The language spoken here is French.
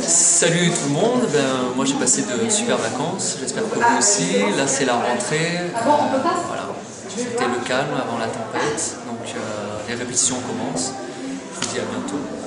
Salut tout le monde, ben, moi j'ai passé de super vacances, j'espère que vous aussi. Là c'est la rentrée, voilà. C'était le calme avant la tempête, donc euh, les répétitions commencent. Je vous dis à bientôt.